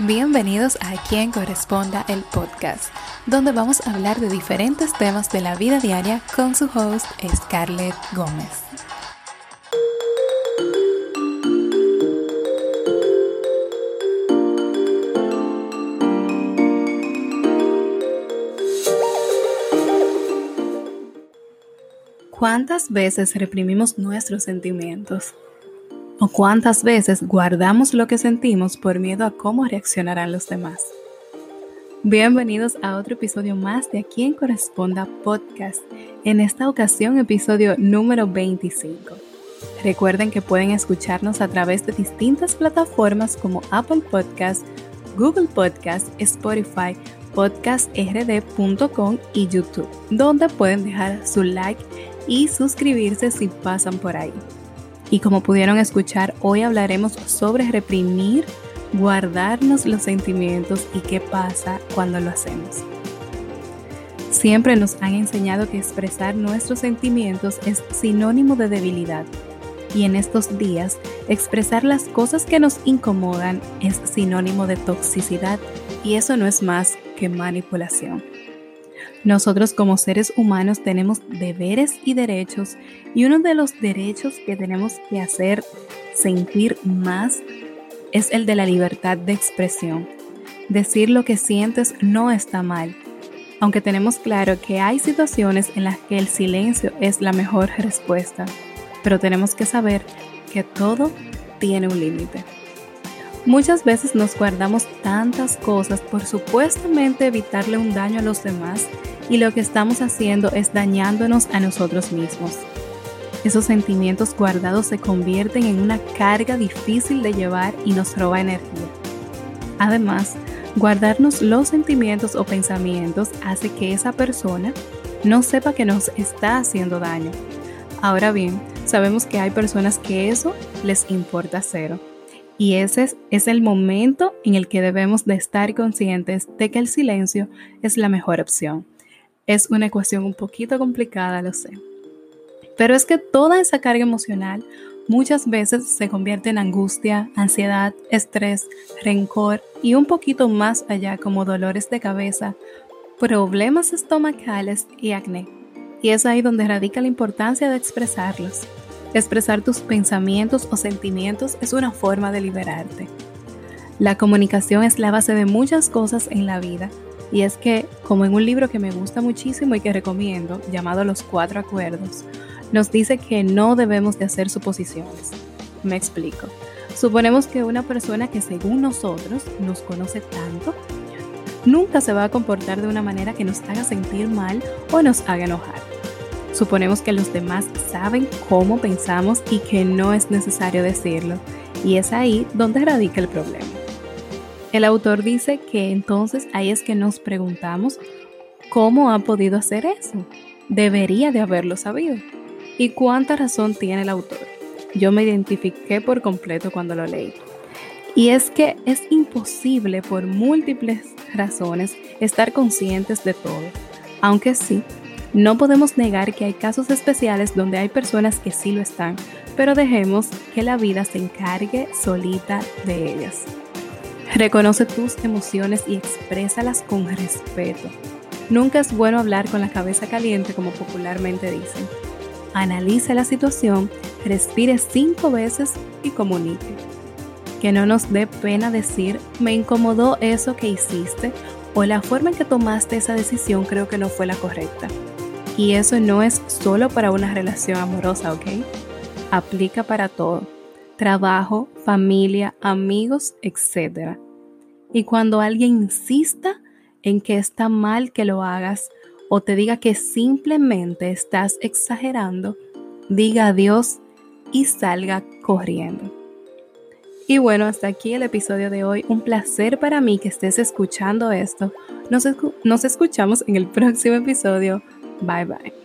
Bienvenidos a Quien Corresponda el podcast, donde vamos a hablar de diferentes temas de la vida diaria con su host Scarlett Gómez. ¿Cuántas veces reprimimos nuestros sentimientos? ¿O cuántas veces guardamos lo que sentimos por miedo a cómo reaccionarán los demás? Bienvenidos a otro episodio más de A quien corresponda podcast, en esta ocasión episodio número 25. Recuerden que pueden escucharnos a través de distintas plataformas como Apple Podcast, Google Podcast, Spotify, podcastrd.com y YouTube, donde pueden dejar su like y suscribirse si pasan por ahí. Y como pudieron escuchar, hoy hablaremos sobre reprimir, guardarnos los sentimientos y qué pasa cuando lo hacemos. Siempre nos han enseñado que expresar nuestros sentimientos es sinónimo de debilidad. Y en estos días, expresar las cosas que nos incomodan es sinónimo de toxicidad y eso no es más que manipulación. Nosotros como seres humanos tenemos deberes y derechos y uno de los derechos que tenemos que hacer sentir más es el de la libertad de expresión. Decir lo que sientes no está mal, aunque tenemos claro que hay situaciones en las que el silencio es la mejor respuesta, pero tenemos que saber que todo tiene un límite. Muchas veces nos guardamos tantas cosas por supuestamente evitarle un daño a los demás y lo que estamos haciendo es dañándonos a nosotros mismos. Esos sentimientos guardados se convierten en una carga difícil de llevar y nos roba energía. Además, guardarnos los sentimientos o pensamientos hace que esa persona no sepa que nos está haciendo daño. Ahora bien, sabemos que hay personas que eso les importa cero. Y ese es, el momento en el que debemos de estar conscientes de que el silencio es la mejor opción. Es una ecuación un poquito complicada, lo sé. Pero es que toda esa carga emocional muchas veces se convierte en angustia, ansiedad, estrés, rencor y un poquito más allá como dolores de cabeza, problemas estomacales y acné. Y es ahí donde radica la importancia de expresarlos. Expresar tus pensamientos o sentimientos es una forma de liberarte. La comunicación es la base de muchas cosas en la vida y es que, como en un libro que me gusta muchísimo y que recomiendo, llamado Los Cuatro Acuerdos, nos dice que no debemos de hacer suposiciones. Me explico. Suponemos que una persona que según nosotros nos conoce tanto, nunca se va a comportar de una manera que nos haga sentir mal o nos haga enojar. Suponemos que los demás saben cómo pensamos y que no es necesario decirlo, y es ahí donde radica el problema. El autor dice que entonces ahí es que nos preguntamos cómo ha podido hacer eso. Debería de haberlo sabido. ¿Y cuánta razón tiene el autor? Yo me identifiqué por completo cuando lo leí. Y es que es imposible por múltiples razones estar conscientes de todo. Aunque sí, no podemos negar que hay casos especiales donde hay personas que sí lo están, pero dejemos que la vida se encargue solita de ellas. Reconoce tus emociones y exprésalas con respeto. Nunca es bueno hablar con la cabeza caliente como popularmente dicen. Analice la situación, respire cinco veces y comunique. Que no nos dé pena decir, me incomodó eso que hiciste o la forma en que tomaste esa decisión creo que no fue la correcta. Y eso no es solo para una relación amorosa, ¿ok? Aplica para todo. Trabajo, familia, amigos, etc. Y cuando alguien insista en que está mal que lo hagas o te diga que simplemente estás exagerando, diga adiós y salga corriendo. Y bueno, hasta aquí el episodio de hoy. Un placer para mí que estés escuchando esto. Nos, nos escuchamos en el próximo episodio. Bye bye.